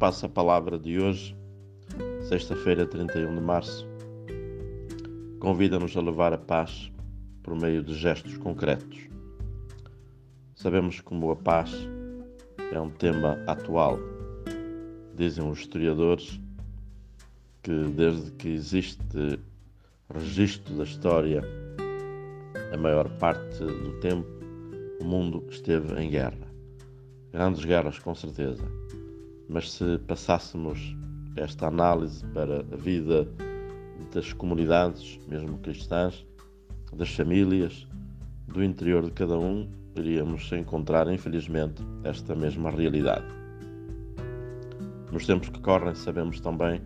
passa a palavra de hoje, sexta-feira, 31 de março, convida-nos a levar a paz por meio de gestos concretos. Sabemos como a paz é um tema atual. Dizem os historiadores que desde que existe registro da história, a maior parte do tempo o mundo esteve em guerra. Grandes guerras, com certeza. Mas se passássemos esta análise para a vida das comunidades, mesmo cristãs, das famílias, do interior de cada um, iríamos encontrar, infelizmente, esta mesma realidade. Nos tempos que correm, sabemos também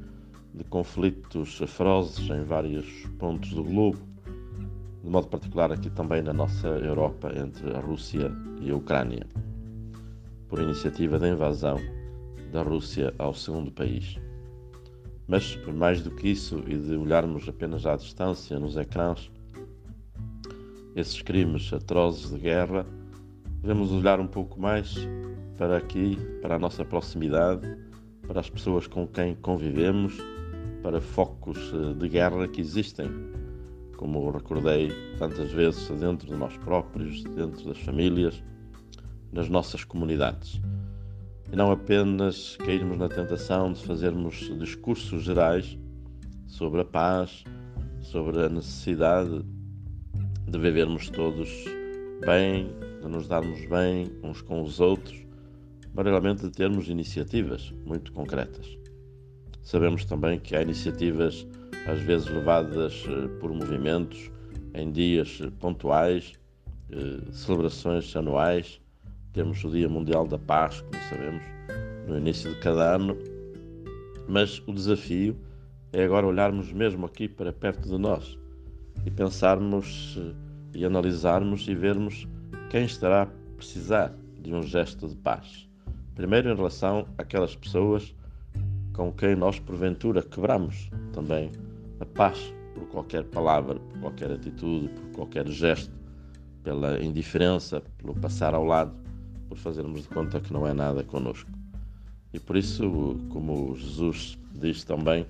de conflitos ferozes em vários pontos do globo, de modo particular aqui também na nossa Europa, entre a Rússia e a Ucrânia, por iniciativa da invasão da Rússia ao segundo país. Mas, mais do que isso, e de olharmos apenas à distância nos ecrãs, esses crimes atrozes de guerra, devemos olhar um pouco mais para aqui, para a nossa proximidade, para as pessoas com quem convivemos, para focos eh, de guerra que existem, como recordei tantas vezes dentro de nós próprios, dentro das famílias, nas nossas comunidades. E não apenas cairmos na tentação de fazermos discursos gerais sobre a paz, sobre a necessidade de vivermos todos bem, de nos darmos bem uns com os outros, mas realmente de termos iniciativas muito concretas. Sabemos também que há iniciativas às vezes levadas eh, por movimentos em dias pontuais, eh, celebrações anuais. Temos o Dia Mundial da Paz, como sabemos, no início de cada ano. Mas o desafio é agora olharmos mesmo aqui para perto de nós e pensarmos eh, e analisarmos e vermos quem estará a precisar de um gesto de paz. Primeiro, em relação àquelas pessoas com quem nós, porventura, quebramos também a paz por qualquer palavra, por qualquer atitude, por qualquer gesto, pela indiferença, pelo passar ao lado, por fazermos de conta que não é nada conosco. E por isso, como Jesus diz também,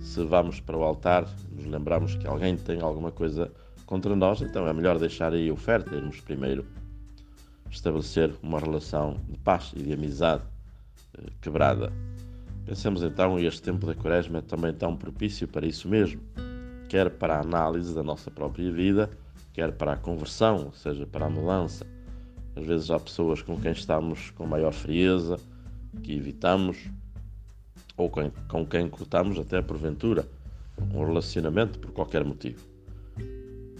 se vamos para o altar, nos lembramos que alguém tem alguma coisa contra nós, então é melhor deixar aí a oferta, irmos primeiro estabelecer uma relação de paz e de amizade eh, quebrada. Pensemos então, este tempo da Quaresma é também tão propício para isso mesmo, quer para a análise da nossa própria vida, quer para a conversão, ou seja, para a mudança. Às vezes há pessoas com quem estamos com maior frieza, que evitamos, ou com quem cortamos até porventura um relacionamento por qualquer motivo.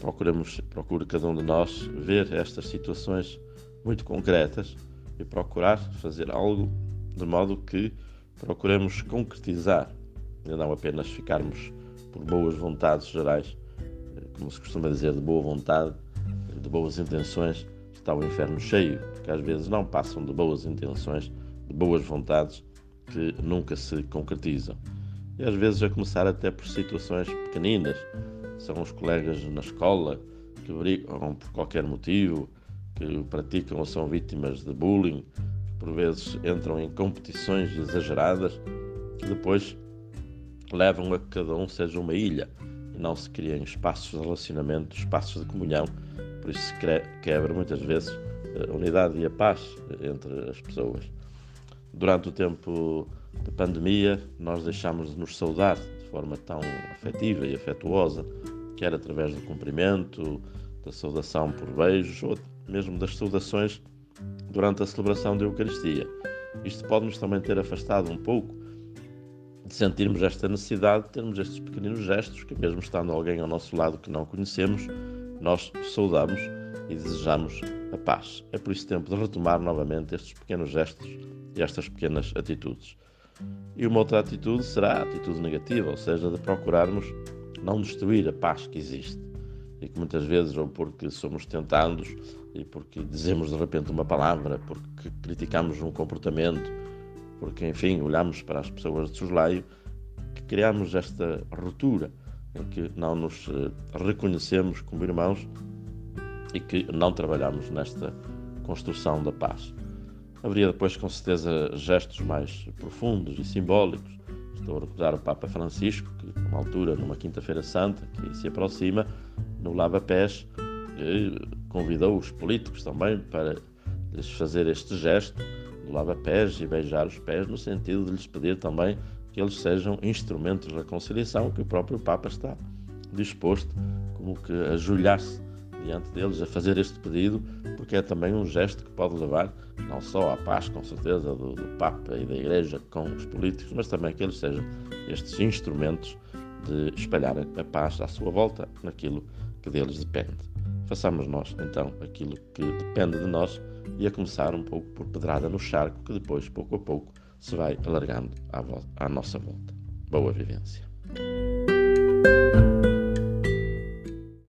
Procuramos, procure cada um de nós ver estas situações muito concretas e procurar fazer algo de modo que procuremos concretizar e não apenas ficarmos por boas vontades gerais, como se costuma dizer, de boa vontade, de boas intenções, está o inferno cheio, porque às vezes não passam de boas intenções, de boas vontades que nunca se concretizam. E às vezes a começar até por situações pequeninas, são os colegas na escola que brigam por qualquer motivo, que praticam ou são vítimas de bullying, que por vezes entram em competições exageradas, que depois levam a que cada um seja uma ilha e não se criem espaços de relacionamento, espaços de comunhão. Por isso quebra muitas vezes a unidade e a paz entre as pessoas. Durante o tempo da pandemia, nós deixámos de nos saudar de forma tão afetiva e afetuosa, quer através do cumprimento, da saudação por beijos ou mesmo das saudações durante a celebração da Eucaristia. Isto pode-nos também ter afastado um pouco de sentirmos esta necessidade de termos estes pequeninos gestos que, mesmo estando alguém ao nosso lado que não conhecemos, nós saudamos e desejamos a paz. É por isso tempo de retomar novamente estes pequenos gestos e estas pequenas atitudes. E uma outra atitude será a atitude negativa, ou seja, de procurarmos não destruir a paz que existe e que muitas vezes, ou porque somos tentados, e porque dizemos de repente uma palavra, porque criticamos um comportamento, porque, enfim, olhamos para as pessoas de soslaio, que criamos esta ruptura em que não nos eh, reconhecemos como irmãos e que não trabalhamos nesta construção da paz. Haveria depois, com certeza, gestos mais profundos e simbólicos. Estou a recordar o Papa Francisco, que, numa altura, numa Quinta-feira Santa, que se aproxima, no Lava Pés, convidou os políticos também para lhes fazer este gesto do lava-pés e beijar os pés, no sentido de lhes pedir também que eles sejam instrumentos de reconciliação, que o próprio Papa está disposto, como que a ajoelhar-se diante deles a fazer este pedido, porque é também um gesto que pode levar não só à paz, com certeza, do, do Papa e da Igreja com os políticos, mas também que eles sejam estes instrumentos de espalhar a paz à sua volta naquilo que deles depende. Façamos nós, então, aquilo que depende de nós e a começar um pouco por pedrada no charco, que depois, pouco a pouco, se vai alargando à, à nossa volta. Boa vivência.